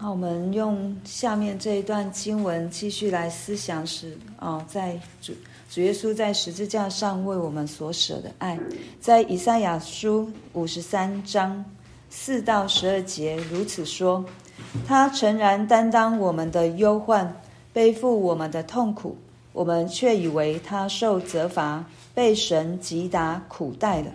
好，我们用下面这一段经文继续来思想时，啊，在主主耶稣在十字架上为我们所舍的爱，在以赛亚书五十三章四到十二节如此说：他诚然担当我们的忧患，背负我们的痛苦，我们却以为他受责罚，被神击打苦待了。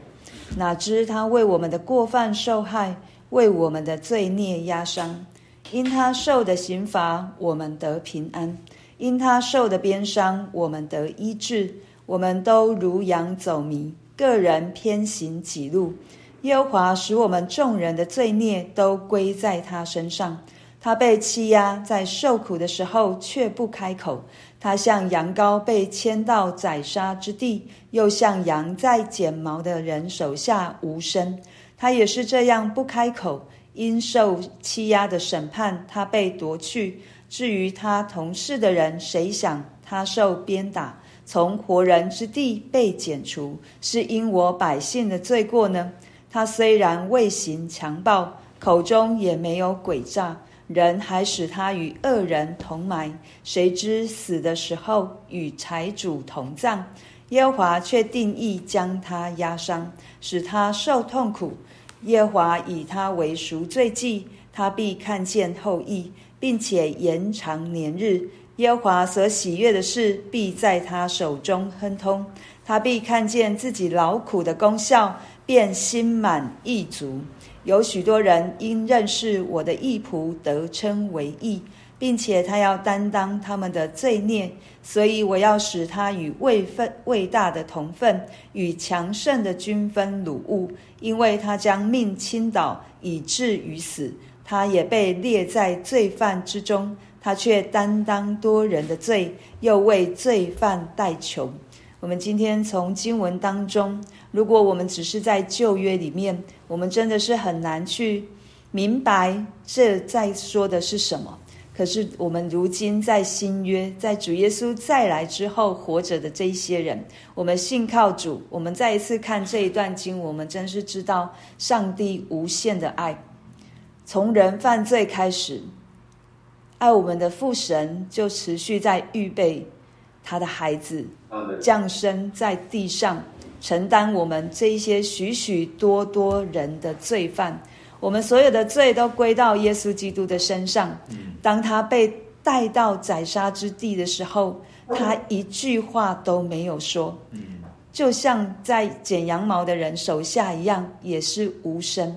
哪知他为我们的过犯受害，为我们的罪孽压伤。因他受的刑罚，我们得平安；因他受的鞭伤，我们得医治。我们都如羊走迷，个人偏行己路。耶和华使我们众人的罪孽都归在他身上。他被欺压，在受苦的时候却不开口。他像羊羔被牵到宰杀之地，又像羊在剪毛的人手下无声。他也是这样不开口。因受欺压的审判，他被夺去。至于他同事的人，谁想他受鞭打，从活人之地被剪除，是因我百姓的罪过呢？他虽然未行强暴，口中也没有诡诈，人还使他与恶人同埋。谁知死的时候与财主同葬？耶和华却定义将他压伤，使他受痛苦。耶和华以他为赎罪祭，他必看见后裔，并且延长年日。耶和华所喜悦的事，必在他手中亨通。他必看见自己劳苦的功效，便心满意足。有许多人因认识我的义仆，得称为义。并且他要担当他们的罪孽，所以我要使他与位分位大的同分，与强盛的均分掳物，因为他将命倾倒，以至于死。他也被列在罪犯之中，他却担当多人的罪，又为罪犯代求。我们今天从经文当中，如果我们只是在旧约里面，我们真的是很难去明白这在说的是什么。可是我们如今在新约，在主耶稣再来之后活着的这一些人，我们信靠主，我们再一次看这一段经，我们真是知道上帝无限的爱，从人犯罪开始，爱我们的父神就持续在预备他的孩子降生在地上，承担我们这一些许许多多人的罪犯。我们所有的罪都归到耶稣基督的身上。当他被带到宰杀之地的时候，他一句话都没有说，就像在剪羊毛的人手下一样，也是无声。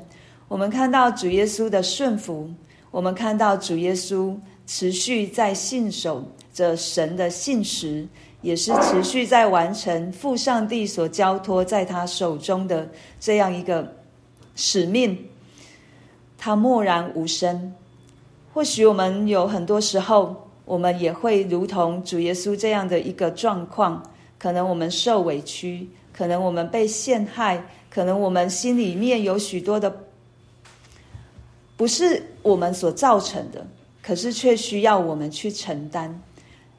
我们看到主耶稣的顺服，我们看到主耶稣持续在信守着神的信实，也是持续在完成父上帝所交托在他手中的这样一个使命。他默然无声。或许我们有很多时候，我们也会如同主耶稣这样的一个状况。可能我们受委屈，可能我们被陷害，可能我们心里面有许多的不是我们所造成的，可是却需要我们去承担。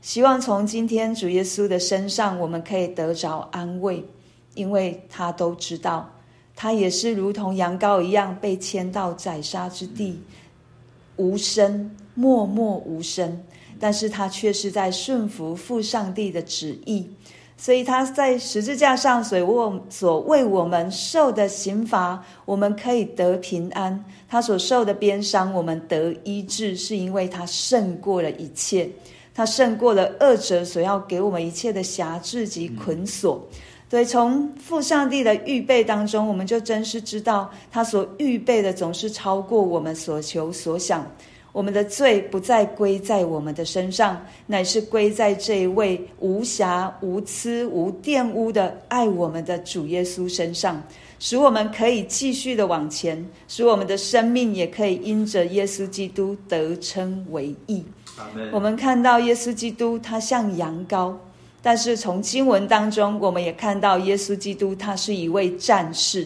希望从今天主耶稣的身上，我们可以得着安慰，因为他都知道。他也是如同羊羔一样被牵到宰杀之地，无声，默默无声，但是他却是在顺服父上帝的旨意，所以他在十字架上所为所为我们受的刑罚，我们可以得平安；他所受的鞭伤，我们得医治，是因为他胜过了一切，他胜过了恶者所要给我们一切的辖制及捆锁。对，从父上帝的预备当中，我们就真是知道，他所预备的总是超过我们所求所想。我们的罪不再归在我们的身上，乃是归在这一位无瑕无疵无玷污的爱我们的主耶稣身上，使我们可以继续的往前，使我们的生命也可以因着耶稣基督得称为义。我们看到耶稣基督，他像羊羔。但是从经文当中，我们也看到耶稣基督，他是一位战士。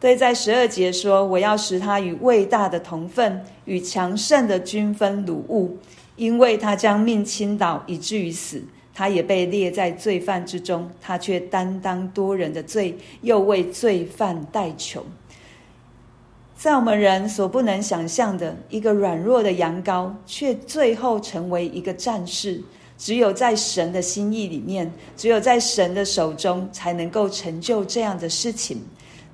对，在十二节说：“我要使他与伟大的同分，与强盛的均分掳物，因为他将命倾倒，以至于死。他也被列在罪犯之中，他却担当多人的罪，又为罪犯代求。”在我们人所不能想象的一个软弱的羊羔，却最后成为一个战士。只有在神的心意里面，只有在神的手中，才能够成就这样的事情。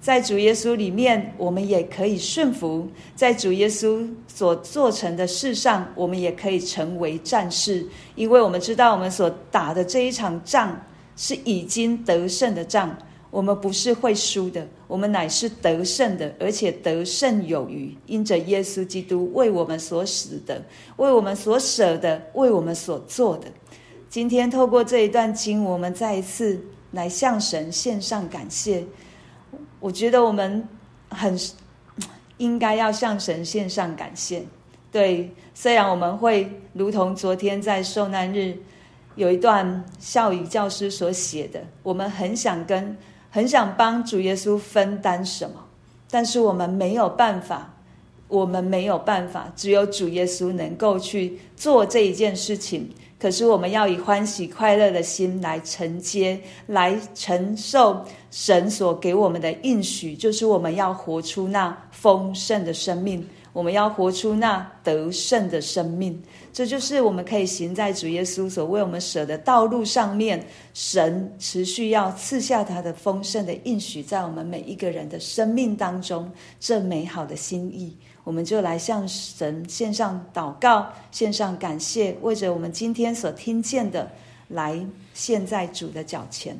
在主耶稣里面，我们也可以顺服；在主耶稣所做成的事上，我们也可以成为战士，因为我们知道我们所打的这一场仗是已经得胜的仗。我们不是会输的，我们乃是得胜的，而且得胜有余，因着耶稣基督为我们所死的，为我们所舍的，为我们所做的。今天透过这一段经，我们再一次来向神献上感谢。我觉得我们很应该要向神献上感谢。对，虽然我们会如同昨天在受难日有一段校语教师所写的，我们很想跟。很想帮主耶稣分担什么，但是我们没有办法，我们没有办法，只有主耶稣能够去做这一件事情。可是我们要以欢喜快乐的心来承接，来承受神所给我们的应许，就是我们要活出那丰盛的生命。我们要活出那得胜的生命，这就是我们可以行在主耶稣所为我们舍的道路上面。神持续要赐下他的丰盛的应许，在我们每一个人的生命当中，这美好的心意，我们就来向神献上祷告，献上感谢，为着我们今天所听见的，来现在主的脚前。